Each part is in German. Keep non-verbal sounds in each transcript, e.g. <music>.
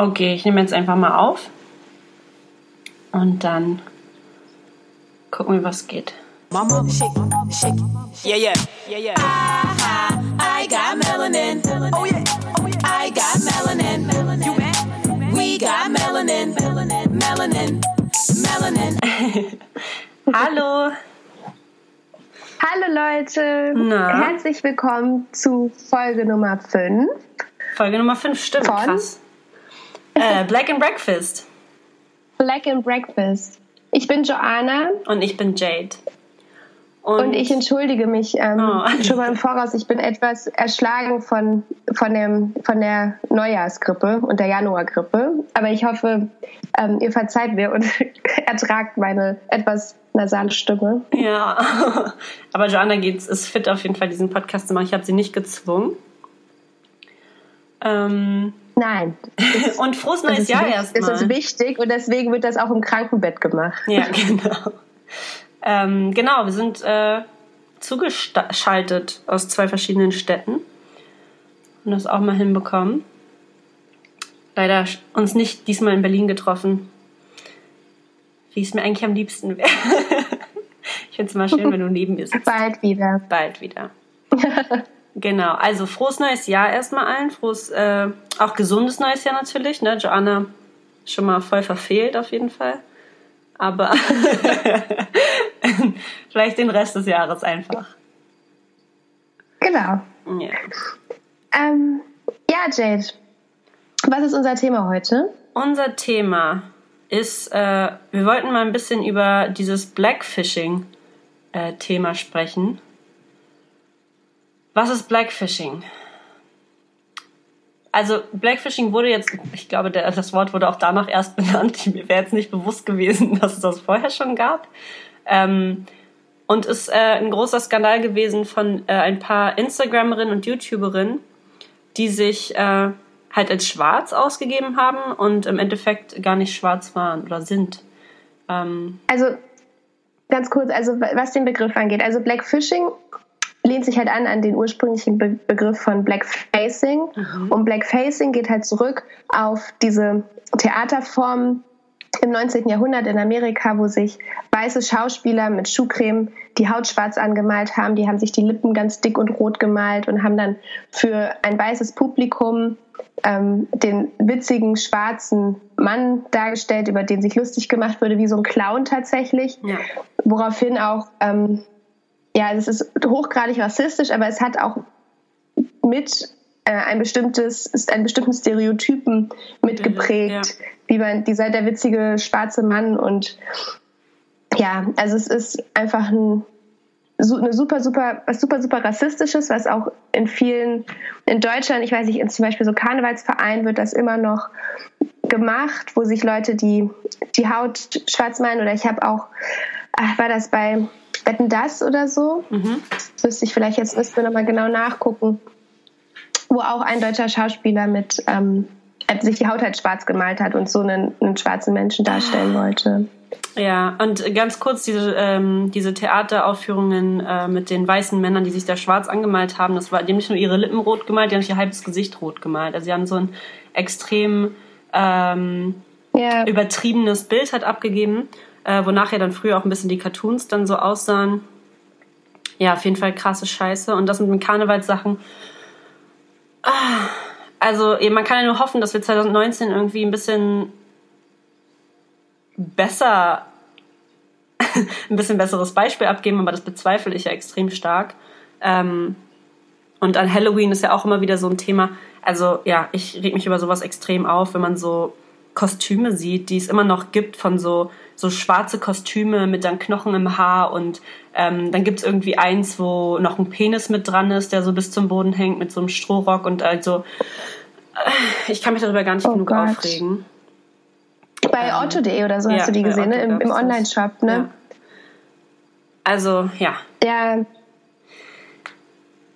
Okay, ich nehme jetzt einfach mal auf. Und dann gucken wir, was geht. Mama, shake, shake, yeah, yeah, yeah, yeah. I, I got melanin. Oh yeah, oh yeah. I got melanin. You We got melanin. Melanin, melanin. <laughs> Hallo. Hallo Leute. Na? Herzlich willkommen zu Folge Nummer 5. Folge Nummer 5, stimmt, Von krass. Äh, Black and Breakfast. Black and Breakfast. Ich bin Joanna. Und ich bin Jade. Und, und ich entschuldige mich ähm, oh. <laughs> schon mal im Voraus. Ich bin etwas erschlagen von, von, dem, von der Neujahrsgrippe und der Januargrippe. Aber ich hoffe, ähm, ihr verzeiht mir und <laughs> ertragt meine etwas nasale Stimme. Ja, <laughs> aber Joanna geht's, ist fit auf jeden Fall, diesen Podcast zu machen. Ich habe sie nicht gezwungen. Ähm, Nein. und frohes neues Jahr erstmal. Das ist wichtig und deswegen wird das auch im Krankenbett gemacht. Ja, <laughs> genau. Ähm, genau, wir sind äh, zugeschaltet aus zwei verschiedenen Städten und das auch mal hinbekommen. Leider uns nicht diesmal in Berlin getroffen, wie es mir eigentlich am liebsten wäre. <laughs> ich finde es immer schön, wenn du neben mir sitzt. Bald wieder. Bald wieder. <laughs> genau, also frohes neues Jahr erstmal allen. Frohes, äh, auch gesundes neues Jahr natürlich. Ne? Joanna schon mal voll verfehlt auf jeden Fall. Aber <laughs> vielleicht den Rest des Jahres einfach. Genau. Ja. Ähm, ja, Jade. Was ist unser Thema heute? Unser Thema ist, äh, wir wollten mal ein bisschen über dieses Blackfishing-Thema äh, sprechen. Was ist Blackfishing? Also Blackfishing wurde jetzt, ich glaube, der, das Wort wurde auch danach erst <laughs> benannt. Mir wäre jetzt nicht bewusst gewesen, <laughs> dass es das vorher schon gab. Ähm, und ist äh, ein großer Skandal gewesen von äh, ein paar Instagramerinnen und YouTuberinnen, die sich äh, halt als schwarz ausgegeben haben und im Endeffekt gar nicht schwarz waren oder sind. Ähm also ganz kurz, also was den Begriff angeht, also Blackfishing lehnt sich halt an an den ursprünglichen Be Begriff von Blackfacing mhm. und Blackfacing geht halt zurück auf diese Theaterform im 19. Jahrhundert in Amerika, wo sich weiße Schauspieler mit Schuhcreme die Haut schwarz angemalt haben, die haben sich die Lippen ganz dick und rot gemalt und haben dann für ein weißes Publikum ähm, den witzigen schwarzen Mann dargestellt, über den sich lustig gemacht wurde, wie so ein Clown tatsächlich. Ja. Woraufhin auch, ähm, ja, es ist hochgradig rassistisch, aber es hat auch mit äh, ein bestimmtes, ist einen bestimmten Stereotypen mitgeprägt, ja. wie man dieser der witzige schwarze Mann und ja, also es ist einfach ein eine super, super, was super, super rassistisches, was auch in vielen, in Deutschland, ich weiß nicht, in zum Beispiel so Karnevalsvereinen wird das immer noch gemacht, wo sich Leute die, die Haut schwarz malen oder ich habe auch, ach, war das bei Wetten das oder so? Mhm. Das müsste ich vielleicht jetzt müssen wir nochmal genau nachgucken, wo auch ein deutscher Schauspieler mit ähm, sich die Haut halt schwarz gemalt hat und so einen, einen schwarzen Menschen darstellen wollte. Ja, und ganz kurz diese, ähm, diese Theateraufführungen äh, mit den weißen Männern, die sich da schwarz angemalt haben, das war, die haben nicht nur ihre Lippen rot gemalt, die haben sich ihr halbes Gesicht rot gemalt. Also sie haben so ein extrem ähm, yeah. übertriebenes Bild halt abgegeben, äh, wonach ja dann früher auch ein bisschen die Cartoons dann so aussahen. Ja, auf jeden Fall krasse Scheiße. Und das mit den Karnevalssachen. Ah, also man kann ja nur hoffen, dass wir 2019 irgendwie ein bisschen besser, <laughs> ein bisschen besseres Beispiel abgeben, aber das bezweifle ich ja extrem stark. Ähm, und an Halloween ist ja auch immer wieder so ein Thema. Also ja, ich reg mich über sowas extrem auf, wenn man so Kostüme sieht, die es immer noch gibt von so so schwarze Kostüme mit dann Knochen im Haar und ähm, dann gibt's irgendwie eins, wo noch ein Penis mit dran ist, der so bis zum Boden hängt mit so einem Strohrock und also äh, ich kann mich darüber gar nicht oh genug Gott. aufregen. Bei ähm, Otto.de oder so ja, hast du die gesehen, ne? Im, im Online-Shop, ne? Ja. Also, ja. Ja.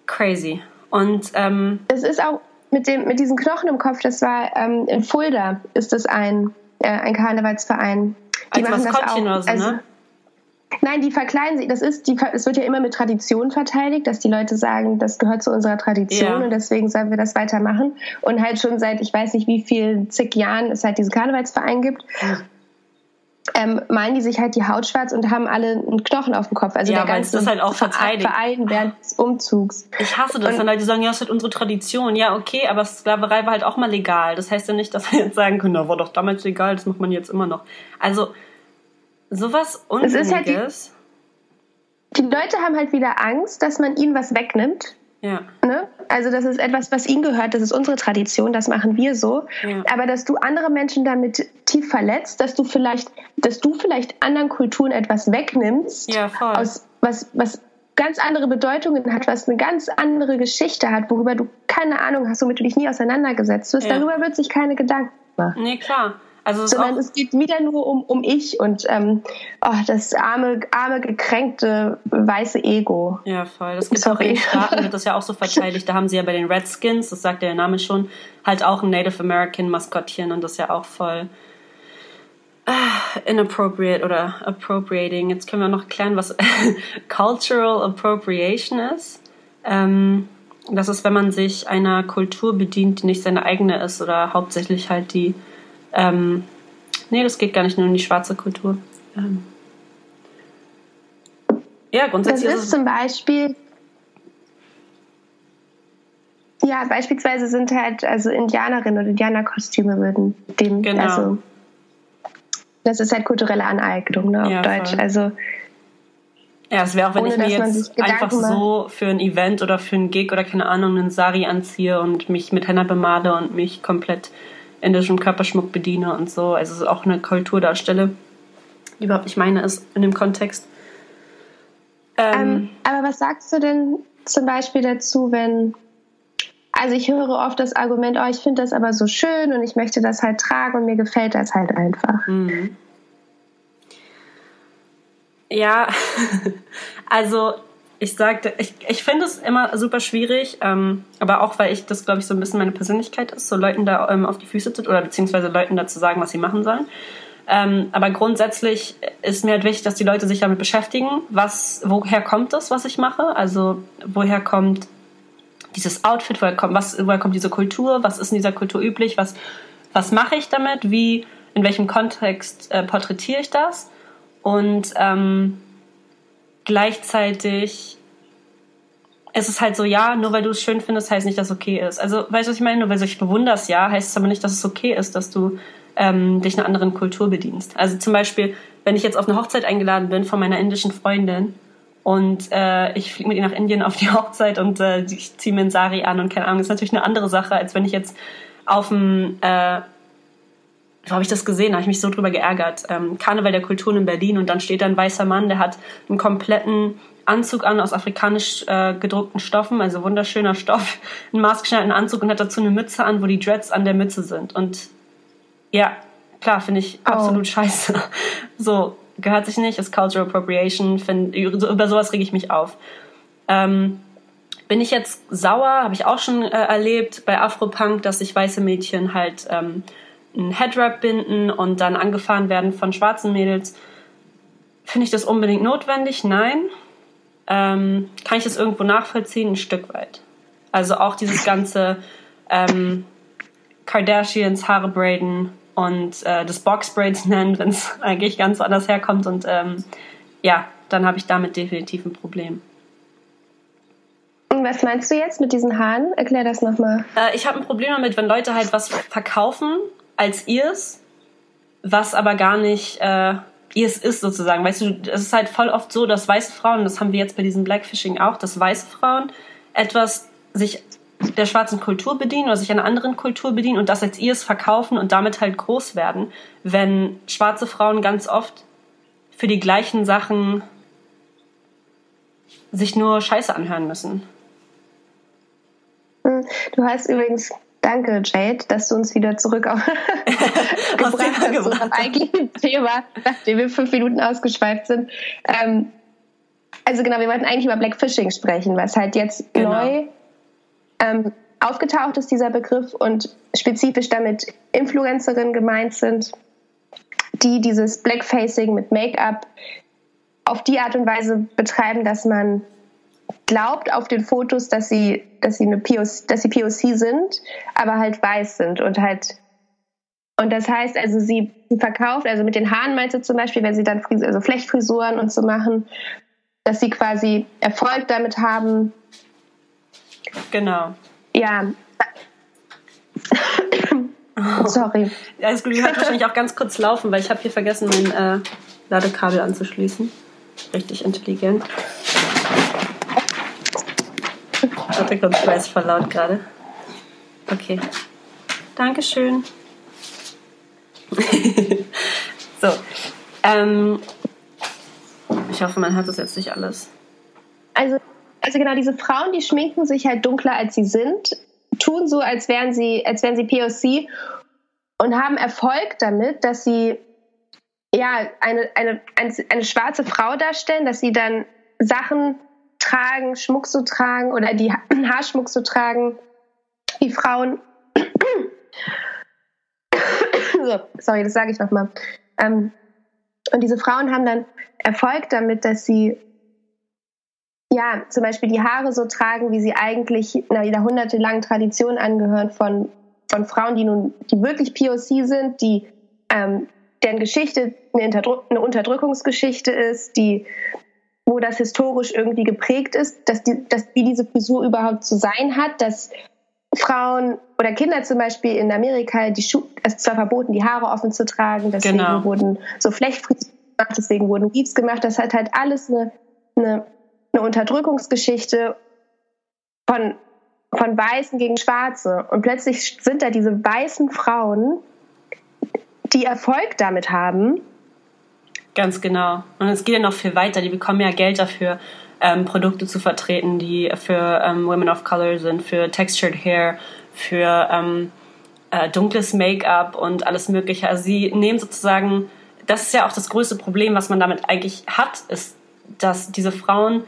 Crazy. Und ähm, es ist auch mit dem mit diesen Knochen im Kopf. Das war ähm, in Fulda ist das ein äh, ein Karnevalsverein. Die Als auch. Oder so, also, ne? Nein, die verkleiden sich. Das ist, die, es wird ja immer mit Tradition verteidigt, dass die Leute sagen, das gehört zu unserer Tradition ja. und deswegen sollen wir das weitermachen. Und halt schon seit, ich weiß nicht wie vielen zig Jahren es halt diesen Karnevalsverein gibt. Ähm, malen die sich halt die Haut schwarz und haben alle einen Knochen auf dem Kopf. Also ja, der ganze das halt auch verteidigt. Verein während des Umzugs. Ich hasse das, und, wenn Leute sagen, ja, das ist halt unsere Tradition. Ja, okay, aber Sklaverei war halt auch mal legal. Das heißt ja nicht, dass wir jetzt sagen können, na, war doch damals legal, das macht man jetzt immer noch. Also, sowas Unsinniges. Halt die, die Leute haben halt wieder Angst, dass man ihnen was wegnimmt. Ja. Ne? Also das ist etwas, was ihnen gehört, das ist unsere Tradition, das machen wir so. Ja. Aber dass du andere Menschen damit tief verletzt, dass du vielleicht, dass du vielleicht anderen Kulturen etwas wegnimmst, ja. Aus, was, was ganz andere Bedeutungen hat, was eine ganz andere Geschichte hat, worüber du keine Ahnung hast, womit du dich nie auseinandergesetzt hast, ja. darüber wird sich keine Gedanken machen. Nee, klar. Also Sondern es geht wieder nur um, um ich und ähm, oh, das arme, arme, gekränkte weiße Ego. Ja, voll. Das gibt Sorry. auch in Staaten, wird das ja auch so <laughs> verteidigt. Da haben sie ja bei den Redskins, das sagt der Name schon, halt auch ein Native American Maskottchen und das ist ja auch voll ah, inappropriate oder appropriating. Jetzt können wir noch klären, was <laughs> Cultural Appropriation ist. Ähm, das ist, wenn man sich einer Kultur bedient, die nicht seine eigene ist oder hauptsächlich halt die ähm, nee, das geht gar nicht nur um die schwarze Kultur. Ähm, ja, grundsätzlich. Das ist, ist zum Beispiel. Ja, beispielsweise sind halt also Indianerinnen oder Indianerkostüme würden dem genau. also das ist halt kulturelle Aneignung ne, auf ja, Deutsch. Voll. Also ja, es wäre auch, wenn Ohne, ich mir jetzt einfach so für ein Event oder für ein Gig oder keine Ahnung einen Sari anziehe und mich mit Henna bemale und mich komplett indischem Körperschmuck bediene und so. Also es ist auch eine Kultur darstelle, die überhaupt nicht meine ist in dem Kontext. Ähm, ähm, aber was sagst du denn zum Beispiel dazu, wenn also ich höre oft das Argument, oh, ich finde das aber so schön und ich möchte das halt tragen und mir gefällt das halt einfach. Mhm. Ja, <laughs> also ich sagte, ich, ich finde es immer super schwierig, ähm, aber auch weil ich das, glaube ich, so ein bisschen meine Persönlichkeit ist, so Leuten da ähm, auf die Füße zu oder beziehungsweise Leuten da zu sagen, was sie machen sollen. Ähm, aber grundsätzlich ist mir halt wichtig, dass die Leute sich damit beschäftigen, was, woher kommt das, was ich mache? Also woher kommt dieses Outfit, woher kommt, was, woher kommt diese Kultur, was ist in dieser Kultur üblich, was, was mache ich damit, wie, in welchem Kontext äh, porträtiere ich das? Und ähm, gleichzeitig ist es halt so, ja, nur weil du es schön findest, heißt nicht, dass es okay ist. Also, weißt du, was ich meine? Nur weil du dich bewunderst, ja, heißt es aber nicht, dass es okay ist, dass du ähm, dich einer anderen Kultur bedienst. Also zum Beispiel, wenn ich jetzt auf eine Hochzeit eingeladen bin von meiner indischen Freundin und äh, ich fliege mit ihr nach Indien auf die <laughs> Hochzeit und äh, ich ziehe mir einen Sari an und keine Ahnung, ist natürlich eine andere Sache, als wenn ich jetzt auf dem äh, wo habe ich das gesehen? Da habe ich mich so drüber geärgert. Ähm, Karneval der Kulturen in Berlin und dann steht da ein weißer Mann, der hat einen kompletten Anzug an aus afrikanisch äh, gedruckten Stoffen, also wunderschöner Stoff, <laughs> einen maßgeschneiderten Anzug und hat dazu eine Mütze an, wo die Dreads an der Mütze sind. Und ja, klar, finde ich oh. absolut scheiße. <laughs> So, gehört sich nicht, ist Cultural Appropriation, find, über sowas rege ich mich auf. Ähm, bin ich jetzt sauer, habe ich auch schon äh, erlebt bei Afropunk, dass sich weiße Mädchen halt ähm, einen Headwrap binden und dann angefahren werden von schwarzen Mädels. Finde ich das unbedingt notwendig? Nein. Ähm, kann ich das irgendwo nachvollziehen? Ein Stück weit. Also auch dieses ganze ähm, Kardashians Haare braiden und äh, das Boxbraids <laughs> nennen, wenn es eigentlich ganz anders herkommt. Und ähm, ja, dann habe ich damit definitiv ein Problem. Was meinst du jetzt mit diesen Haaren? Erklär das nochmal. Äh, ich habe ein Problem damit, wenn Leute halt was verkaufen als ihrs, was aber gar nicht äh, ihrs ist sozusagen. Weißt du, es ist halt voll oft so, dass weiße Frauen, das haben wir jetzt bei diesem Blackfishing auch, dass weiße Frauen etwas sich der schwarzen Kultur bedienen oder sich einer anderen Kultur bedienen und das als ihrs verkaufen und damit halt groß werden, wenn schwarze Frauen ganz oft für die gleichen Sachen sich nur Scheiße anhören müssen. Hm, du hast übrigens Danke, Jade, dass du uns wieder zurück auf <laughs> <laughs> gebracht hast zu unserem eigentlichen Thema, nachdem wir fünf Minuten ausgeschweift sind. Ähm, also genau, wir wollten eigentlich über Blackfishing sprechen, was halt jetzt genau. neu ähm, aufgetaucht ist, dieser Begriff, und spezifisch damit Influencerinnen gemeint sind, die dieses Blackfacing mit Make-up auf die Art und Weise betreiben, dass man glaubt auf den Fotos, dass sie, dass sie eine POC, dass sie POC sind, aber halt weiß sind und halt und das heißt also, sie verkauft, also mit den Haaren meinst du zum Beispiel, wenn sie dann Fris also Flechtfrisuren und so machen, dass sie quasi Erfolg damit haben. Genau. Ja. Oh. <laughs> Sorry. Ja, ist gut. Ich werde wahrscheinlich auch ganz kurz laufen, weil ich habe hier vergessen, mein äh, Ladekabel anzuschließen. Richtig intelligent. Warte kurz, ich weiß voll laut gerade. Okay. Dankeschön. <laughs> so. Ähm, ich hoffe, man hört das jetzt nicht alles. Also, also genau, diese Frauen, die schminken sich halt dunkler als sie sind, tun so, als wären sie, als wären sie POC und haben Erfolg damit, dass sie ja eine, eine, eine, eine schwarze Frau darstellen, dass sie dann Sachen tragen, Schmuck so tragen oder die <clears throat> Haarschmuck so tragen, wie Frauen. <clears throat> so, sorry, das sage ich nochmal. Ähm, und diese Frauen haben dann Erfolg damit, dass sie ja zum Beispiel die Haare so tragen, wie sie eigentlich einer jahrhundertelangen Tradition angehören von, von Frauen, die nun, die wirklich POC sind, die ähm, deren Geschichte eine, eine Unterdrückungsgeschichte ist, die wo das historisch irgendwie geprägt ist, dass, die, dass wie diese Frisur überhaupt zu sein hat, dass Frauen oder Kinder zum Beispiel in Amerika, die Schu es zwar verboten, die Haare offen zu tragen, deswegen genau. wurden so Flechtfrisuren gemacht, deswegen wurden Weaves gemacht. Das hat halt alles eine, eine, eine Unterdrückungsgeschichte von, von Weißen gegen Schwarze. Und plötzlich sind da diese weißen Frauen, die Erfolg damit haben. Ganz genau. Und es geht ja noch viel weiter. Die bekommen ja Geld dafür, ähm, Produkte zu vertreten, die für ähm, Women of Color sind, für Textured Hair, für ähm, äh, dunkles Make-up und alles Mögliche. Also sie nehmen sozusagen, das ist ja auch das größte Problem, was man damit eigentlich hat, ist, dass diese Frauen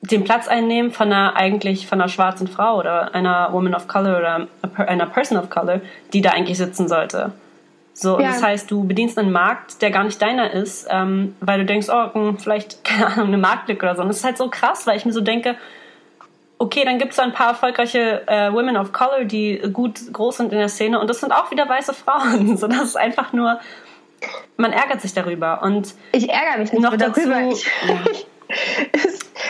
den Platz einnehmen von einer eigentlich von einer schwarzen Frau oder einer Woman of Color oder einer Person of Color, die da eigentlich sitzen sollte. So, ja. das heißt, du bedienst einen Markt, der gar nicht deiner ist, ähm, weil du denkst, oh, hm, vielleicht, <laughs> keine Ahnung, eine Marktlücke oder so. Und das ist halt so krass, weil ich mir so denke, okay, dann gibt es ein paar erfolgreiche äh, Women of Color, die gut groß sind in der Szene und das sind auch wieder weiße Frauen. <laughs> So, das ist einfach nur, man ärgert sich darüber. Und ich ärgere mich nicht noch darüber. Dazu, ich, <laughs> ja.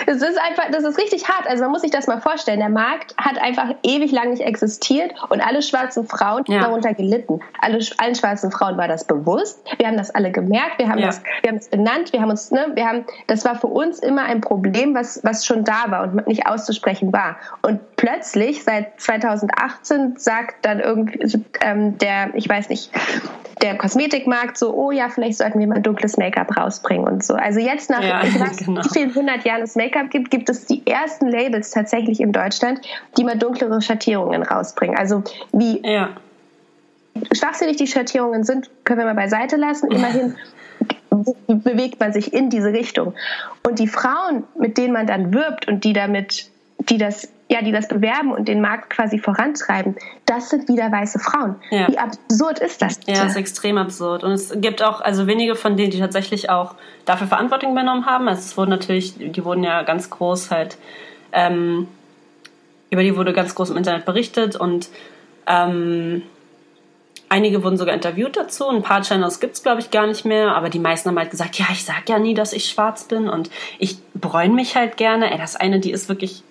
Es ist einfach, das ist richtig hart. Also man muss sich das mal vorstellen. Der Markt hat einfach ewig lang nicht existiert und alle schwarzen Frauen ja. darunter gelitten. Alle, allen schwarzen Frauen war das bewusst. Wir haben das alle gemerkt. Wir haben ja. das, wir haben es benannt. Wir haben uns, ne, wir haben, das war für uns immer ein Problem, was, was schon da war und nicht auszusprechen war. Und plötzlich, seit 2018, sagt dann irgendwie, ähm, der, ich weiß nicht, der Kosmetikmarkt so, oh ja, vielleicht sollten wir mal dunkles Make-up rausbringen und so. Also jetzt nach, ja, ich <laughs> weiß, genau. wie vielen hundert Jahren es Make-up gibt, gibt es die ersten Labels tatsächlich in Deutschland, die mal dunklere Schattierungen rausbringen. Also wie ja. schwachsinnig die Schattierungen sind, können wir mal beiseite lassen. Immerhin bewegt man sich in diese Richtung. Und die Frauen, mit denen man dann wirbt und die damit, die das ja, die das bewerben und den Markt quasi vorantreiben, das sind wieder weiße Frauen. Ja. Wie absurd ist das? Bitte? Ja, ist extrem absurd. Und es gibt auch, also wenige von denen, die tatsächlich auch dafür Verantwortung übernommen haben. Also es wurden natürlich, die wurden ja ganz groß halt, ähm, über die wurde ganz groß im Internet berichtet und ähm, einige wurden sogar interviewt dazu. Ein paar Channels gibt es, glaube ich, gar nicht mehr, aber die meisten haben halt gesagt, ja, ich sag ja nie, dass ich schwarz bin und ich bräune mich halt gerne. Ey, das eine, die ist wirklich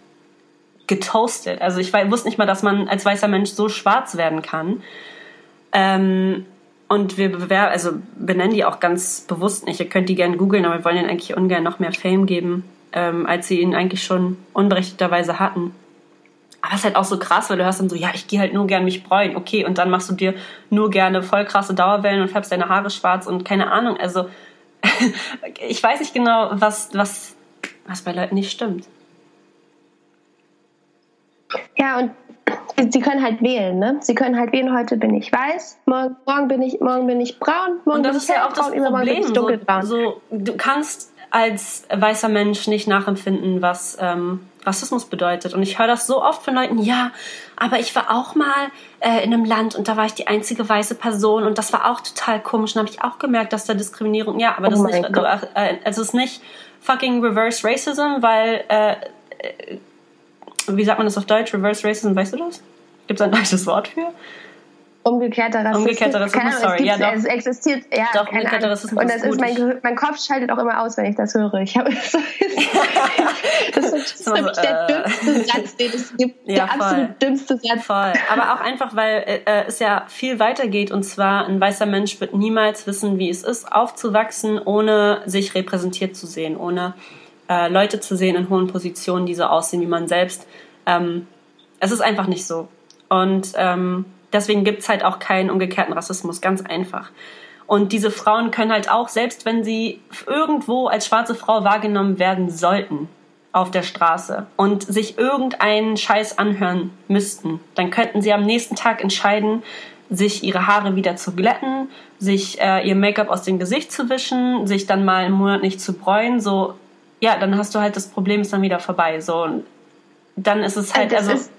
getoastet. Also ich wusste nicht mal, dass man als weißer Mensch so schwarz werden kann. Ähm, und wir bewerben, also benennen die auch ganz bewusst nicht. Ihr könnt die gerne googeln, aber wir wollen ihnen eigentlich ungern noch mehr Fame geben, ähm, als sie ihn eigentlich schon unberechtigterweise hatten. Aber es ist halt auch so krass, weil du hörst dann so, ja, ich gehe halt nur gern mich bräunen. Okay, und dann machst du dir nur gerne voll krasse Dauerwellen und färbst deine Haare schwarz und keine Ahnung. Also <laughs> ich weiß nicht genau, was, was, was bei Leuten nicht stimmt. Ja, und sie können halt wählen, ne? Sie können halt wählen, heute bin ich weiß, morgen, morgen bin ich morgen bin ich braun, morgen und das bin ist ich ja auch das Problem. bin ich dunkelbraun. So, so, du kannst als weißer Mensch nicht nachempfinden, was ähm, Rassismus bedeutet. Und ich höre das so oft von Leuten, ja, aber ich war auch mal äh, in einem Land und da war ich die einzige weiße Person und das war auch total komisch. Und habe ich auch gemerkt, dass da Diskriminierung, ja, aber das oh ist nicht, du, äh, es ist nicht fucking Reverse Racism, weil, äh, äh, wie sagt man das auf Deutsch? Reverse Racism, weißt du das? Gibt es ein deutsches Wort für? Umgekehrter Rassismus. Umgekehrter Rassismus, sorry. Ja, doch. Es existiert, ja. Doch, umgekehrter Rassismus Und das ist, gut. mein, mein Kopf schaltet auch immer aus, wenn ich das höre. Ich habe, <laughs> das ist, <laughs> für mich der äh, dümmste Satz, den es gibt. <laughs> Ja, der voll. absolut dümmste Satz. Voll. Aber auch einfach, weil äh, es ja viel weiter geht. Und zwar, ein weißer Mensch wird niemals wissen, wie es ist, aufzuwachsen, ohne sich repräsentiert zu sehen, ohne äh, Leute zu sehen in hohen Positionen, die so aussehen wie man selbst. Ähm, es ist einfach nicht so. Und ähm, deswegen gibt's halt auch keinen umgekehrten Rassismus, ganz einfach. Und diese Frauen können halt auch, selbst wenn sie irgendwo als schwarze Frau wahrgenommen werden sollten, auf der Straße und sich irgendeinen Scheiß anhören müssten, dann könnten sie am nächsten Tag entscheiden, sich ihre Haare wieder zu glätten, sich äh, ihr Make-up aus dem Gesicht zu wischen, sich dann mal einen Monat nicht zu bräunen, so, ja, dann hast du halt das Problem ist dann wieder vorbei, so, und dann ist es halt, Das also,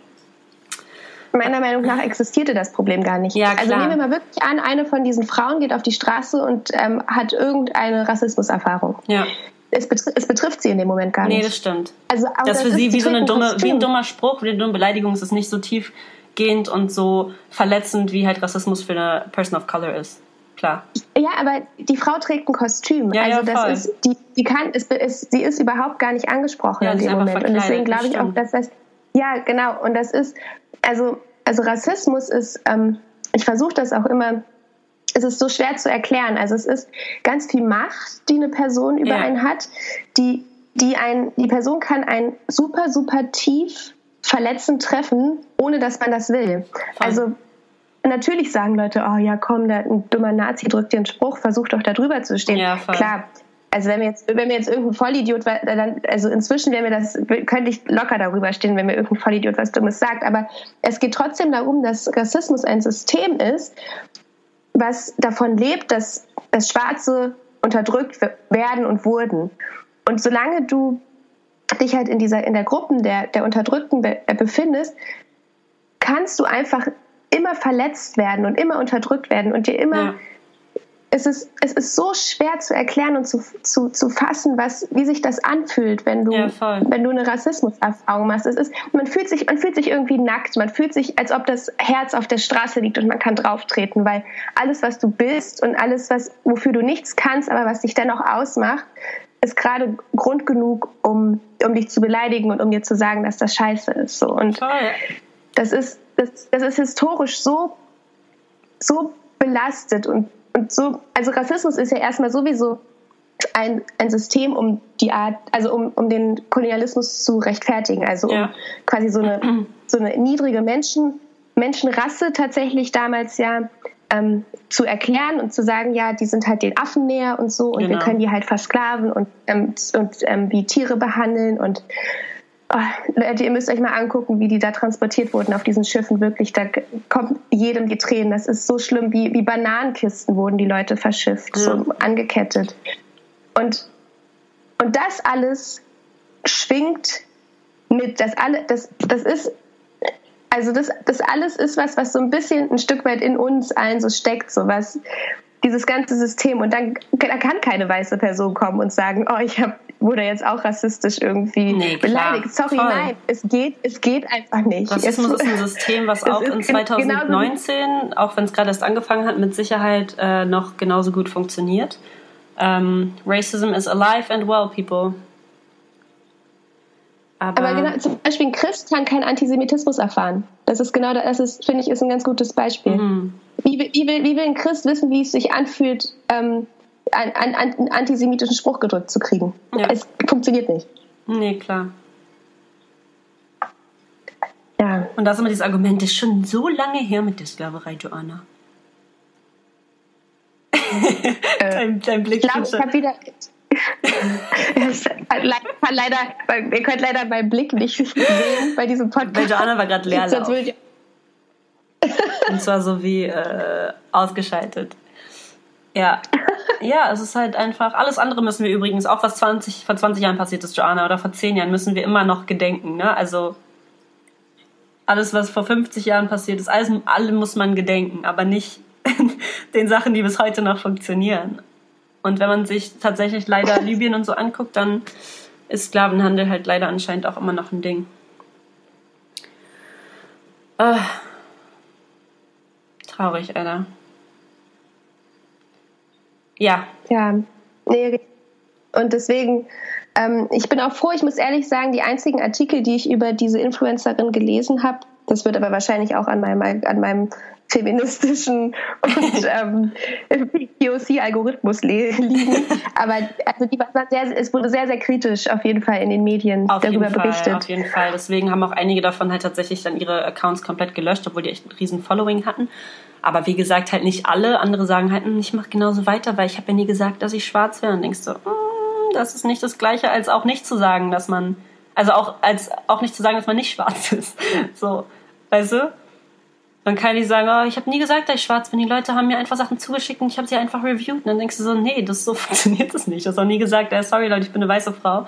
meiner Meinung nach existierte das Problem gar nicht. Ja, also nehmen wir mal wirklich an, eine von diesen Frauen geht auf die Straße und ähm, hat irgendeine Rassismuserfahrung. ja, Es, betri es betrifft sie in dem Moment gar nee, nicht. das stimmt. also, Das ist für sie wie so eine dumme, wie ein dummer Spruch, wie eine dumme Beleidigung. Es ist nicht so tiefgehend und so verletzend, wie halt Rassismus für eine Person of Color ist. Klar. Ja, aber die Frau trägt ein Kostüm. Ja, also ja, das voll. ist, die, die kann, es, es, sie ist überhaupt gar nicht angesprochen Ja, in ist dem Moment. Und deswegen glaube ich auch, das dass das, ja, genau. Und das ist, also, also Rassismus ist, ähm, ich versuche das auch immer, es ist so schwer zu erklären. Also es ist ganz viel Macht, die eine Person über Ja. einen hat, die, die ein, die Person kann einen super, super tief verletzend treffen, ohne dass man das will. Also natürlich sagen Leute, oh ja, komm, da ein dummer Nazi drückt dir einen Spruch, versuch doch da drüber zu stehen. Ja, voll. Klar. Also wenn wir jetzt, wenn wir jetzt irgendein Vollidiot, war, dann, also inzwischen wäre mir das, könnte ich locker darüber stehen, wenn mir irgendein Vollidiot was Dummes sagt. Aber es geht trotzdem darum, dass Rassismus ein System ist, was davon lebt, dass, dass Schwarze unterdrückt werden und wurden. Und solange du dich halt in dieser, in der Gruppen der, der Unterdrückten be befindest, kannst du einfach immer verletzt werden und immer unterdrückt werden und dir immer, Ja. es ist, es ist so schwer zu erklären und zu, zu, zu fassen, was, wie sich das anfühlt, wenn du, Ja, voll. wenn du eine Rassismuserfahrung machst. Es ist, man fühlt sich, man fühlt sich irgendwie nackt, man fühlt sich, als ob das Herz auf der Straße liegt und man kann drauftreten, weil alles, was du bist und alles, was, wofür du nichts kannst, aber was dich dennoch ausmacht, ist gerade Grund genug, um, um dich zu beleidigen und um dir zu sagen, dass das scheiße ist. So. Und Toll. das ist, das, das ist historisch so, so belastet und, und so, also Rassismus ist ja erstmal sowieso ein, ein System, um die Art, also um, um den Kolonialismus zu rechtfertigen, also um Ja. quasi so eine, <clears throat> so eine niedrige Menschen, Menschenrasse tatsächlich damals ja ähm, zu erklären und zu sagen, ja, die sind halt den Affen näher und so und wir Genau. können die halt versklaven und, ähm, und ähm, wie Tiere behandeln und ihr müsst euch mal angucken, wie die da transportiert wurden auf diesen Schiffen. Wirklich, da kommt jedem die Tränen. Das ist so schlimm. Wie, wie Bananenkisten wurden die Leute verschifft, so angekettet. Und, und das alles schwingt mit. Das, alle, das, das ist, also das, das alles ist was, was so ein bisschen ein Stück weit in uns allen so steckt, so was, dieses ganze System. Und dann da kann keine weiße Person kommen und sagen, oh, ich hab, wurde jetzt auch rassistisch irgendwie Nee, beleidigt. Sorry, Voll. nein, es geht, es geht einfach nicht. Rassismus es, ist ein System, was <laughs> auch in gen- genauso- 2019, auch wenn es gerade erst angefangen hat, mit Sicherheit äh, noch genauso gut funktioniert. Ähm, Racism is alive and well, people. Aber, Aber genau, zum Beispiel ein Christ kann keinen Antisemitismus erfahren. Das ist genau, das ist, finde ich, ist ein ganz gutes Beispiel. Mhm. Wie, will- wie, will, wie will ein Christ wissen, wie es sich anfühlt, ähm, einen, einen, antisemitischen Spruch gedrückt zu kriegen? Ja. Es funktioniert nicht. nee, klar. Ja. Und da ist immer dieses Argument, das ist schon so lange her mit der Sklaverei, Joanna. dein, dein Blick Ich schon- ich habe wieder. <laughs> Leider, ihr könnt leider meinen Blick nicht sehen bei diesem Podcast. Weil Joanna war gerade ich- Und zwar so wie äh, ausgeschaltet. Ja. <laughs> Ja, es ist halt einfach, alles andere müssen wir übrigens, auch was 20, vor 20 Jahren passiert ist, Joanna, oder vor 10 Jahren, müssen wir immer noch gedenken. Ne? Also alles, was vor 50 Jahren passiert ist, alles, alle muss man gedenken, aber nicht <laughs> den Sachen, die bis heute noch funktionieren. Und wenn man sich tatsächlich leider Libyen und so anguckt, dann ist Sklavenhandel halt leider anscheinend auch immer noch ein Ding. Äh, traurig, Alter. Ja. Ja. Nee, und deswegen, ähm, ich bin auch froh, ich muss ehrlich sagen, die einzigen Artikel, die ich über diese Influencerin gelesen habe, das wird aber wahrscheinlich auch an meinem, an meinem feministischen <laughs> und ähm, POC-Algorithmus liegen. Aber also die war sehr, es wurde sehr, sehr kritisch auf jeden Fall in den Medien auf darüber jeden Fall, berichtet. Auf jeden Fall. Deswegen haben auch einige davon halt tatsächlich dann ihre Accounts komplett gelöscht, obwohl die echt ein riesen Following hatten. Aber wie gesagt, halt nicht alle. Andere sagen halt, hm, ich mache genauso weiter, weil ich habe ja nie gesagt, dass ich schwarz wäre. Und denkst du, mm, das ist nicht das Gleiche, als auch nicht zu sagen, dass man, also auch als auch nicht zu sagen, dass man nicht schwarz <laughs> ist. So, weißt du? Dann kann die sagen, oh, ich habe nie gesagt, dass ich schwarz bin. Die Leute haben mir einfach Sachen zugeschickt und ich habe sie einfach reviewed. Und dann denkst du so, nee, das so <laughs> funktioniert das nicht. Du hast auch nie gesagt, äh, sorry Leute, ich bin eine weiße Frau.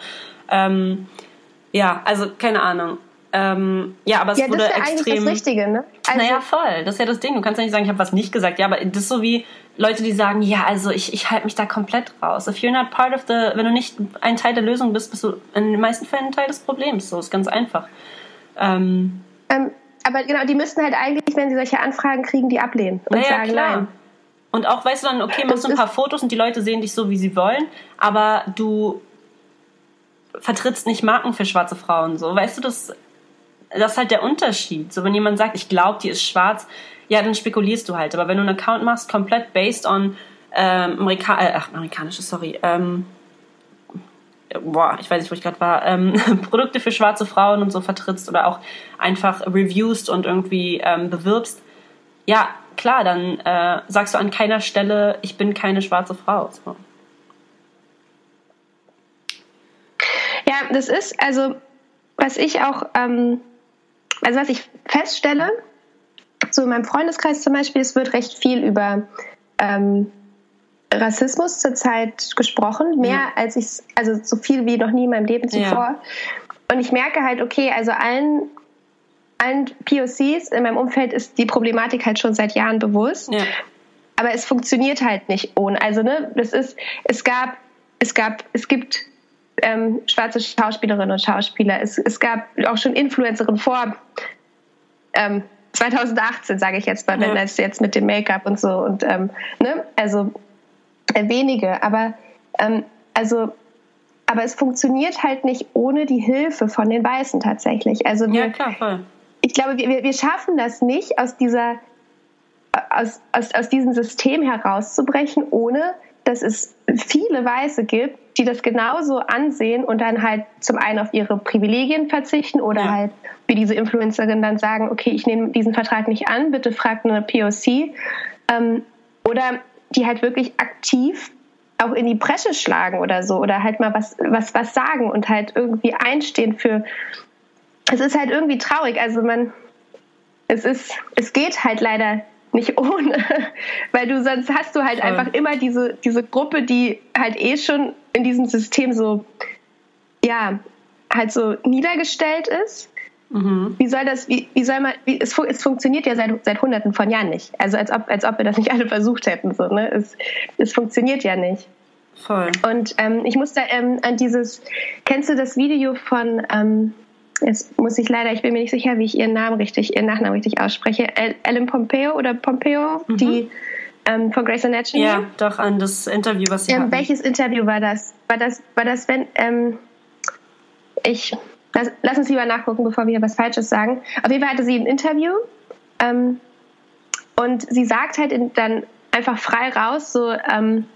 Ähm, ja, also keine Ahnung. Ähm, ja, aber es ja, wurde das ist ja extrem. eigentlich das Richtige, ne? Also, naja, voll. Das ist ja das Ding. Du kannst ja nicht sagen, ich habe was nicht gesagt. Ja, aber das ist so wie Leute, die sagen, ja, also ich, ich halte mich da komplett raus. If you're not part of the, wenn du nicht ein Teil der Lösung bist, bist du in den meisten Fällen ein Teil des Problems. So ist ganz einfach. Ähm, ähm, aber genau, die müssten halt eigentlich, wenn sie solche Anfragen kriegen, die ablehnen und naja, sagen klar. nein. Und auch, weißt du dann, okay, machst du ein paar Fotos und die Leute sehen dich so, wie sie wollen, aber du vertrittst nicht Marken für schwarze Frauen. So, weißt du, das, das ist halt der Unterschied. So, wenn jemand sagt, ich glaube, die ist schwarz, ja, dann spekulierst du halt. Aber wenn du einen Account machst, komplett based on ähm, Amerika äh, ach, amerikanische, sorry, ähm, boah, ich weiß nicht, wo ich gerade war, ähm, <laughs> Produkte für schwarze Frauen und so vertrittst oder auch einfach reviewst und irgendwie ähm, bewirbst, ja, klar, dann äh, sagst du an keiner Stelle, ich bin keine schwarze Frau. So. Ja, das ist, also, was ich auch, ähm, also was ich feststelle, so in meinem Freundeskreis zum Beispiel, es wird recht viel über ähm, Rassismus zurzeit gesprochen, mehr ja. als ich, also so viel wie noch nie in meinem Leben zuvor. Ja. Und ich merke halt, okay, also allen, allen POCs in meinem Umfeld ist die Problematik halt schon seit Jahren bewusst. Ja. Aber es funktioniert halt nicht ohne. Also, ne, das ist, es gab, es gab, es gibt ähm, schwarze Schauspielerinnen und Schauspieler. Es, es gab auch schon Influencerinnen vor ähm, 2018, sage ich jetzt mal, wenn das jetzt mit dem Make-up und so und ähm, ne, also äh, wenige, aber ähm, also aber es funktioniert halt nicht ohne die Hilfe von den Weißen tatsächlich. Also wir, ja, klar, voll. Ich glaube, wir, wir schaffen das nicht, aus dieser aus, aus, aus diesem System herauszubrechen, ohne dass es viele Weiße gibt, die das genauso ansehen und dann halt zum einen auf ihre Privilegien verzichten oder ja. halt wie diese Influencerin dann sagen, okay, ich nehme diesen Vertrag nicht an, bitte fragt eine POC. Ähm, oder die halt wirklich aktiv auch in die Bresche schlagen oder so oder halt mal was, was, was sagen und halt irgendwie einstehen für. Es ist halt irgendwie traurig. Also man, es ist, es geht halt leider nicht ohne, <laughs> weil du sonst hast du halt Voll. einfach immer diese, diese Gruppe, die halt eh schon in diesem System so, ja, halt so niedergestellt ist Mhm. Wie soll das, wie, wie soll man, wie, es, es, funktioniert ja seit, seit hunderten von Jahren nicht. Also als ob, als ob wir das nicht <laughs> alle versucht hätten. So, ne? es, es funktioniert ja nicht. Voll. Und ähm, ich muss da ähm, an dieses, kennst du das Video von, ähm, jetzt muss ich leider, ich bin mir nicht sicher, wie ich ihren Namen richtig, ihren Nachnamen richtig ausspreche, Ellen Pompeo oder Pompeo, mhm. die ähm, von Grace Anatomy? Ja, doch, an das Interview, was sie ähm, Welches Interview war das? War das, war das wenn, ähm, ich Lass, lass, uns lieber nachgucken, bevor wir hier was Falsches sagen. Auf jeden Fall hatte sie ein Interview ähm, und sie sagt halt in, dann einfach frei raus, so, ähm,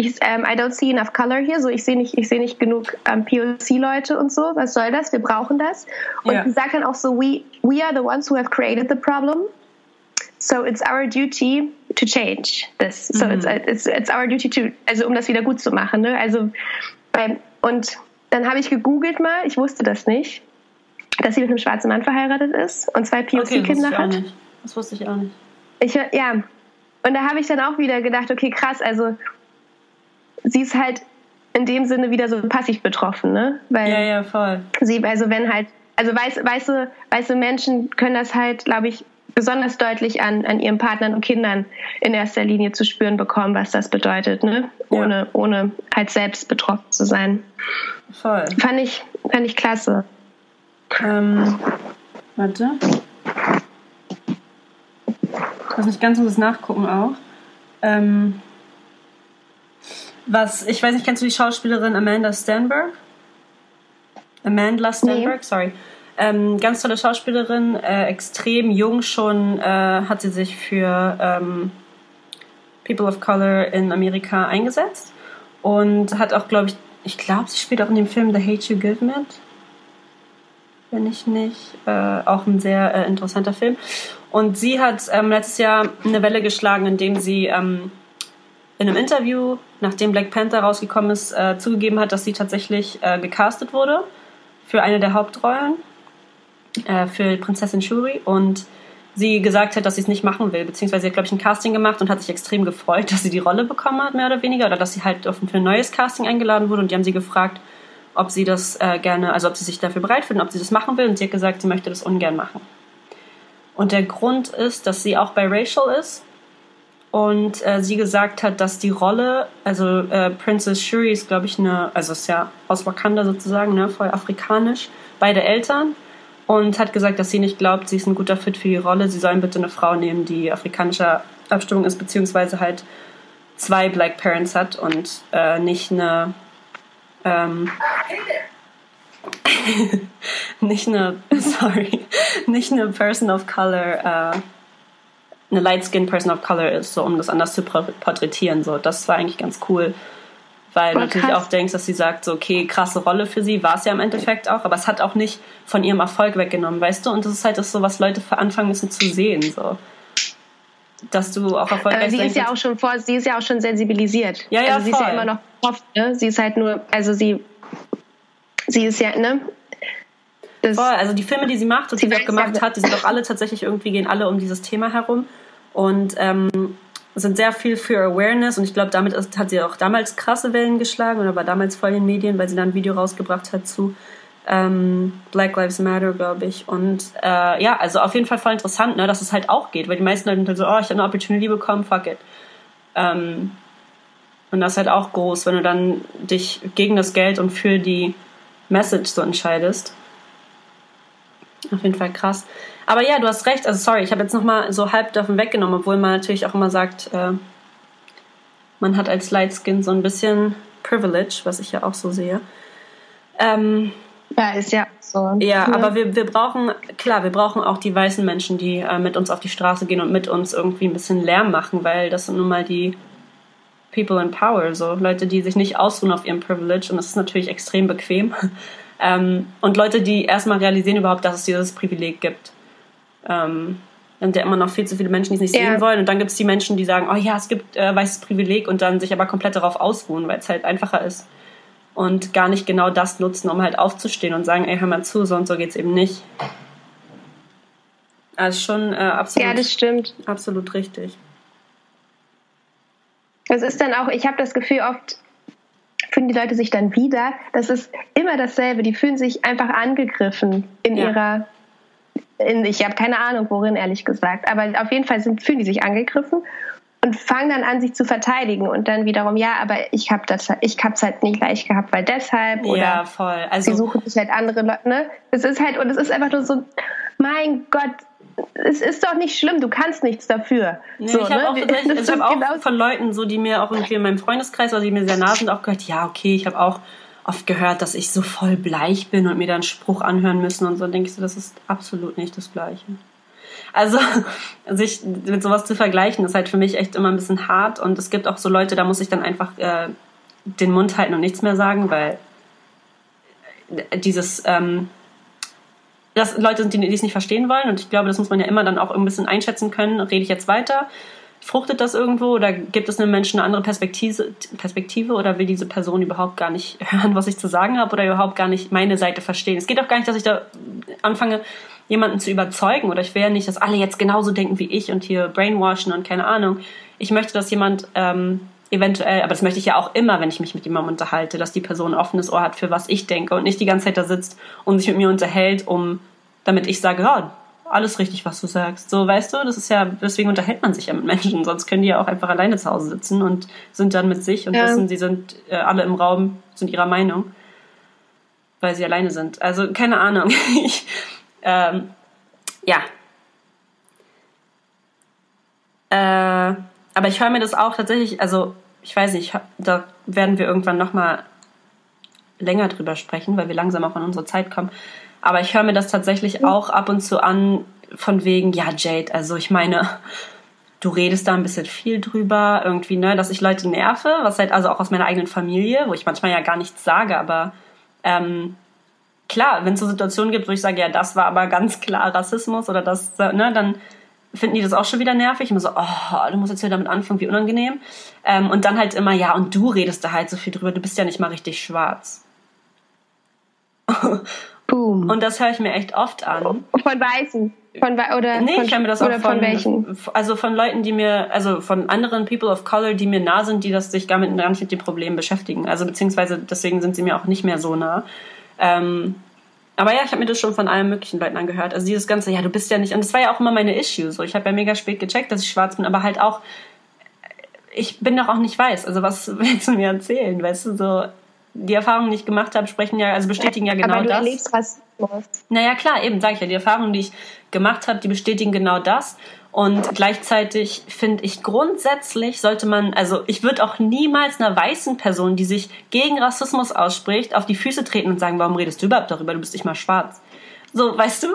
ich, ähm, I don't see enough color hier, so ich sehe nicht, ich sehe nicht genug ähm, POC-Leute und so. Was soll das? Wir brauchen das. Und yeah. sie sagt dann auch so, we, we are the ones who have created the problem. So it's our duty to change this. So mm. it's, it's, it's our duty to, also um das wieder gut zu machen. Ne? Also beim, und dann habe ich gegoogelt mal, ich wusste das nicht, dass sie mit einem schwarzen Mann verheiratet ist und zwei POC-Kinder okay, hat. Das wusste ich auch nicht. Ich, ja, und da habe ich dann auch wieder gedacht, okay, krass, also sie ist halt in dem Sinne wieder so passiv betroffen, ne? Weil ja, ja, voll. Sie, also wenn halt, also weiß, weiße, weiße Menschen können das halt, glaube ich, besonders deutlich an, an ihren Partnern und Kindern in erster Linie zu spüren bekommen, was das bedeutet, ne? Ohne, ja. ohne halt selbst betroffen zu sein. Voll. Fand ich, fand ich klasse. Ähm, warte. Ich muss nicht ganz um das nachgucken auch. Ähm, was, ich weiß nicht, kennst du die Schauspielerin Amanda Stanberg? Amanda Stanberg, nee. sorry. Ähm, ganz tolle Schauspielerin, äh, extrem jung schon äh, hat sie sich für ähm, People of Color in Amerika eingesetzt und hat auch, glaube ich, ich glaube, sie spielt auch in dem Film The Hate You Give mit. Wenn ich nicht. Äh, auch ein sehr äh, interessanter Film. Und sie hat ähm, letztes Jahr eine Welle geschlagen, indem sie ähm, in einem Interview, nachdem Black Panther rausgekommen ist, äh, zugegeben hat, dass sie tatsächlich äh, gecastet wurde für eine der Hauptrollen äh, für Prinzessin Shuri. Und sie gesagt hat, dass sie es nicht machen will, beziehungsweise sie hat, glaube ich, ein Casting gemacht und hat sich extrem gefreut, dass sie die Rolle bekommen hat, mehr oder weniger, oder dass sie halt für ein neues Casting eingeladen wurde. Und die haben sie gefragt, ob sie das äh, gerne, also ob sie sich dafür bereit fühlen, ob sie das machen will. Und sie hat gesagt, sie möchte das ungern machen. Und der Grund ist, dass sie auch bei Racial ist und äh, sie gesagt hat, dass die Rolle, also äh, Princess Shuri ist, glaube ich, eine, also ist ja aus Wakanda sozusagen, ne, voll afrikanisch, beide Eltern und hat gesagt, dass sie nicht glaubt, sie ist ein guter Fit für die Rolle. Sie sollen bitte eine Frau nehmen, die afrikanischer Abstimmung ist, beziehungsweise halt zwei Black Parents hat und äh, nicht eine ähm, <laughs> nicht eine <laughs> sorry nicht eine Person of Color äh, eine light skinned Person of Color ist, so um das anders zu porträtieren. So, das war eigentlich ganz cool weil du natürlich auch denkst, dass sie sagt, so, okay, krasse Rolle für sie, war es ja im Endeffekt auch, aber es hat auch nicht von ihrem Erfolg weggenommen, weißt du? Und das ist halt das so, was Leute anfangen müssen zu sehen, so. Dass du auch erfolgreich Aber sie ist ja auch schon vor, sie ist ja auch schon sensibilisiert. Ja, ja, also sie voll. ist ja immer noch oft, ne? Sie ist halt nur, also sie, sie ist ja, ne? Das voll, also die Filme, die sie macht und die sie auch gemacht hat, die sind doch alle tatsächlich irgendwie, gehen alle um dieses Thema herum. Und ähm, sind sehr viel für Awareness und ich glaube, damit ist, hat sie auch damals krasse Wellen geschlagen oder war damals voll in den Medien, weil sie dann ein Video rausgebracht hat zu ähm, Black Lives Matter, glaube ich. Und äh, ja, also auf jeden Fall voll interessant, ne, dass es halt auch geht, weil die meisten Leute halt so, oh, ich habe eine Opportunity bekommen, fuck it. Ähm, und das ist halt auch groß, wenn du dann dich gegen das Geld und für die Message so entscheidest. Auf jeden Fall krass. Aber ja, du hast recht. Also sorry, ich habe jetzt nochmal so halb davon weggenommen, obwohl man natürlich auch immer sagt, äh, man hat als Light Skin so ein bisschen Privilege, was ich ja auch so sehe. Ähm, ja, ist ja so. Ja, cool. aber wir, wir brauchen, klar, wir brauchen auch die weißen Menschen, die äh, mit uns auf die Straße gehen und mit uns irgendwie ein bisschen Lärm machen, weil das sind nun mal die People in Power, so Leute, die sich nicht ausruhen auf ihrem Privilege und das ist natürlich extrem bequem. Ähm, und Leute, die erstmal realisieren überhaupt, dass es dieses Privileg gibt. Ähm, sind ja immer noch viel zu viele Menschen, die es nicht ja. sehen wollen. Und dann gibt es die Menschen, die sagen, oh ja, es gibt äh, weißes Privileg und dann sich aber komplett darauf ausruhen, weil es halt einfacher ist. Und gar nicht genau das nutzen, um halt aufzustehen und sagen, ey, hör mal zu, so und so geht's eben nicht. Also schon äh, absolut. Ja, das stimmt. Absolut richtig. Es ist dann auch, ich habe das Gefühl, oft fühlen die Leute sich dann wieder. Das ist immer dasselbe. Die fühlen sich einfach angegriffen in ja. ihrer. In, ich habe keine Ahnung, worin, ehrlich gesagt. Aber auf jeden Fall sind, fühlen die sich angegriffen und fangen dann an, sich zu verteidigen und dann wiederum, ja, aber ich habe das, ich hab's halt nicht leicht gehabt, weil deshalb oder ja, voll. Also, sie suchen sich halt andere Leute, ne? Es ist halt, und es ist einfach nur so, mein Gott, es ist doch nicht schlimm, du kannst nichts dafür. Nee, so, ich habe ne? auch, <laughs> ich hab auch von Leuten, so die mir auch irgendwie in meinem Freundeskreis, also die mir sehr nah sind, auch gehört, ja, okay, ich habe auch oft gehört, dass ich so voll bleich bin und mir dann einen Spruch anhören müssen und so, denke ich so, das ist absolut nicht das Gleiche. Also, <laughs> sich mit sowas zu vergleichen, ist halt für mich echt immer ein bisschen hart und es gibt auch so Leute, da muss ich dann einfach äh, den Mund halten und nichts mehr sagen, weil dieses, ähm, dass Leute sind, die, es nicht verstehen wollen. Und ich glaube, das muss man ja immer dann auch ein bisschen einschätzen können. Rede ich jetzt weiter? Fruchtet das irgendwo oder gibt es einem Menschen eine andere Perspektive, Perspektive oder will diese Person überhaupt gar nicht <laughs> hören, was ich zu sagen habe oder überhaupt gar nicht meine Seite verstehen? Es geht auch gar nicht, dass ich da anfange, jemanden zu überzeugen oder ich will ja nicht, dass alle jetzt genauso denken wie ich und hier brainwashen und keine Ahnung. Ich möchte, dass jemand ähm, eventuell, aber das möchte ich ja auch immer, wenn ich mich mit jemandem unterhalte, dass die Person ein offenes Ohr hat für was ich denke und nicht die ganze Zeit da sitzt und sich mit mir unterhält, um damit ich sage, ja, alles richtig, was du sagst. So, weißt du, das ist ja, deswegen unterhält man sich ja mit Menschen, sonst können die ja auch einfach alleine zu Hause sitzen und sind dann mit sich und ja. wissen, sie sind äh, alle im Raum, sind ihrer Meinung, weil sie alleine sind. Also, keine Ahnung. <laughs> ich, ähm, ja. Äh, aber ich höre mir das auch tatsächlich, also, ich weiß nicht, da werden wir irgendwann nochmal länger drüber sprechen, weil wir langsam auch an unsere Zeit kommen. Aber ich höre mir das tatsächlich auch ab und zu an, von wegen, ja, Jade, also ich meine, du redest da ein bisschen viel drüber, irgendwie, ne, dass ich Leute nerve, was halt also auch aus meiner eigenen Familie, wo ich manchmal ja gar nichts sage, aber ähm, klar, wenn es so Situationen gibt, wo ich sage, ja, das war aber ganz klar Rassismus oder das, ne, dann finden die das auch schon wieder nervig. Immer so, oh, du musst jetzt wieder damit anfangen, wie unangenehm. Ähm, und dann halt immer, ja, und du redest da halt so viel drüber, du bist ja nicht mal richtig schwarz. <laughs> Boom. Und das höre ich mir echt oft an. Von Weißen. Von oder nee, von, ich höre mir das auch von, von welchen? Also von Leuten, die mir, also von anderen People of Color, die mir nah sind, die das sich gar nicht mit den Problemen beschäftigen. Also beziehungsweise deswegen sind sie mir auch nicht mehr so nah. Ähm, aber ja, ich habe mir das schon von allen möglichen Leuten angehört. Also dieses ganze, ja, du bist ja nicht, und das war ja auch immer meine Issue. So, ich habe ja mega spät gecheckt, dass ich schwarz bin, aber halt auch, ich bin doch auch nicht weiß. Also was <laughs> willst du mir erzählen? Weißt du, so, die Erfahrungen, die ich gemacht habe, sprechen ja, also bestätigen ja genau Aber du das. Erlebst Rassismus. Naja, klar, eben, sage ich ja. Die Erfahrungen, die ich gemacht habe, die bestätigen genau das. Und gleichzeitig finde ich grundsätzlich sollte man, also ich würde auch niemals einer weißen Person, die sich gegen Rassismus ausspricht, auf die Füße treten und sagen, warum redest du überhaupt darüber? Du bist nicht mal schwarz. So, weißt du?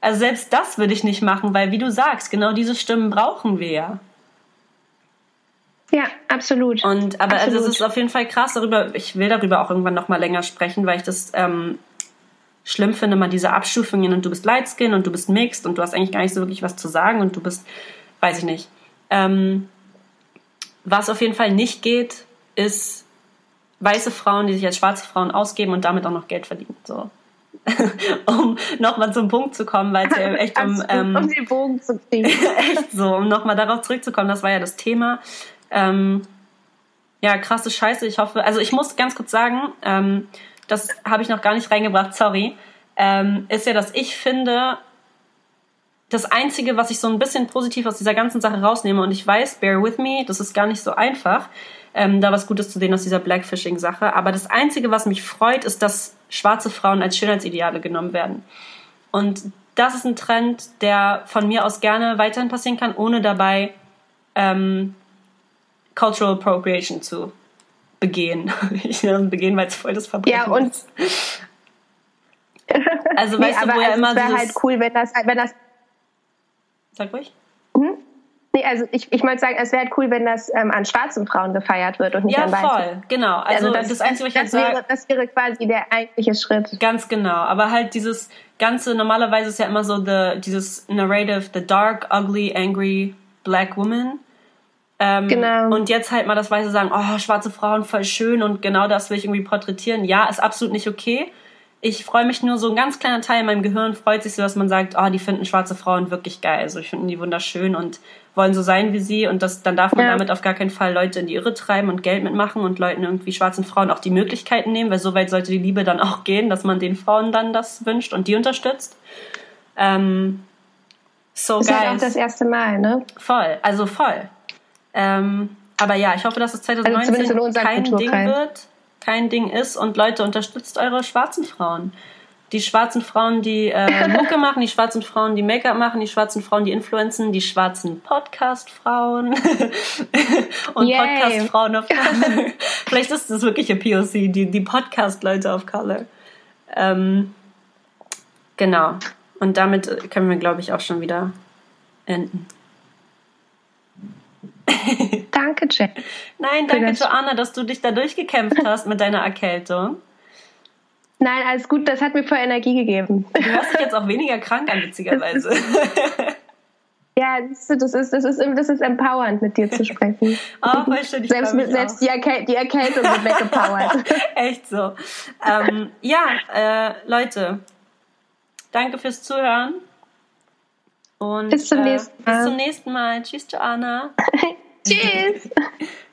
Also selbst das würde ich nicht machen, weil wie du sagst, genau diese Stimmen brauchen wir ja. Ja, absolut. Und aber absolut. Also es ist auf jeden Fall krass darüber. Ich will darüber auch irgendwann noch mal länger sprechen, weil ich das ähm, schlimm finde, mal diese Abstufungen und du bist Lightskin und du bist Mixed und du hast eigentlich gar nicht so wirklich was zu sagen und du bist, weiß ich nicht. Ähm, was auf jeden Fall nicht geht, ist weiße Frauen, die sich als schwarze Frauen ausgeben und damit auch noch Geld verdienen. So. <laughs> um nochmal zum Punkt zu kommen, weil es ja echt um, <laughs> ähm, um den Bogen zu kriegen. <laughs> echt so, um nochmal darauf zurückzukommen, das war ja das Thema. Ähm, ja, krasse Scheiße. Ich hoffe, also ich muss ganz kurz sagen, ähm, das habe ich noch gar nicht reingebracht, sorry, ähm, ist ja, dass ich finde, das Einzige, was ich so ein bisschen positiv aus dieser ganzen Sache rausnehme, und ich weiß, bear with me, das ist gar nicht so einfach, ähm, da was Gutes zu sehen aus dieser Blackfishing-Sache, aber das Einzige, was mich freut, ist, dass schwarze Frauen als Schönheitsideale genommen werden. Und das ist ein Trend, der von mir aus gerne weiterhin passieren kann, ohne dabei ähm, Cultural Appropriation zu begehen. <laughs> Ich nenne das begehen, weil es voll das Verbrechen ja, und ist. Also nee, weißt du, wo ja also immer es wäre halt cool, wenn das, wenn das. Sag ruhig. Hm? Nee, also ich, ich wollte sagen, es wäre halt cool, wenn das ähm, an schwarzen Frauen gefeiert wird und nicht ja, an weißen. Ja, voll, genau. Also, also das, das Einzige, was ich das, wäre, das wäre quasi der eigentliche Schritt. Ganz genau. Aber halt dieses ganze, normalerweise ist ja immer so the, dieses Narrative, the dark, ugly, angry black woman. Ähm, genau. Und jetzt halt mal das Weiße sagen, oh, schwarze Frauen, voll schön und genau das will ich irgendwie porträtieren. Ja, ist absolut nicht okay. Ich freue mich nur, so ein ganz kleiner Teil in meinem Gehirn freut sich so, dass man sagt, oh, die finden schwarze Frauen wirklich geil. Also ich finde die wunderschön und wollen so sein wie sie und das, dann darf man ja. damit auf gar keinen Fall Leute in die Irre treiben und Geld mitmachen und Leuten irgendwie schwarzen Frauen auch die Möglichkeiten nehmen, weil so weit sollte die Liebe dann auch gehen, dass man den Frauen dann das wünscht und die unterstützt. Ähm, so ist guys. halt auch das erste Mal, ne? Voll, also voll. Ähm, aber ja, ich hoffe, dass es 2019 also kein Ding wird, kein Ding ist und Leute, unterstützt eure schwarzen Frauen. Die schwarzen Frauen, die äh, <laughs> Mucke machen, die schwarzen Frauen, die Make-up machen, die schwarzen Frauen, die influenzen, die schwarzen Podcast-Frauen <laughs> und Podcast-Frauen of Color. <laughs> Vielleicht ist das wirklich ein POC, die, die Podcast-Leute of Color. Ähm, genau. Und damit können wir, glaube ich, auch schon wieder enden. <laughs> danke, Jack. Nein, danke, Joanna, dass du dich da durchgekämpft hast mit deiner Erkältung. Nein, alles gut, das hat mir voll Energie gegeben. Du hörst dich jetzt auch weniger krank an, witzigerweise. Ja, das ist, <laughs> das, ist, das, ist, das ist empowernd, mit dir zu sprechen. Oh, voll schön. Ich selbst mit, selbst die, Erkäl die Erkältung wird weggepowert. <laughs> Echt so. Ähm, ja, äh, Leute, danke fürs Zuhören. Und bis zum äh, nächsten Mal. Bis zum nächsten Mal. Tschüss, Joanna. <laughs> Tschüss. <laughs>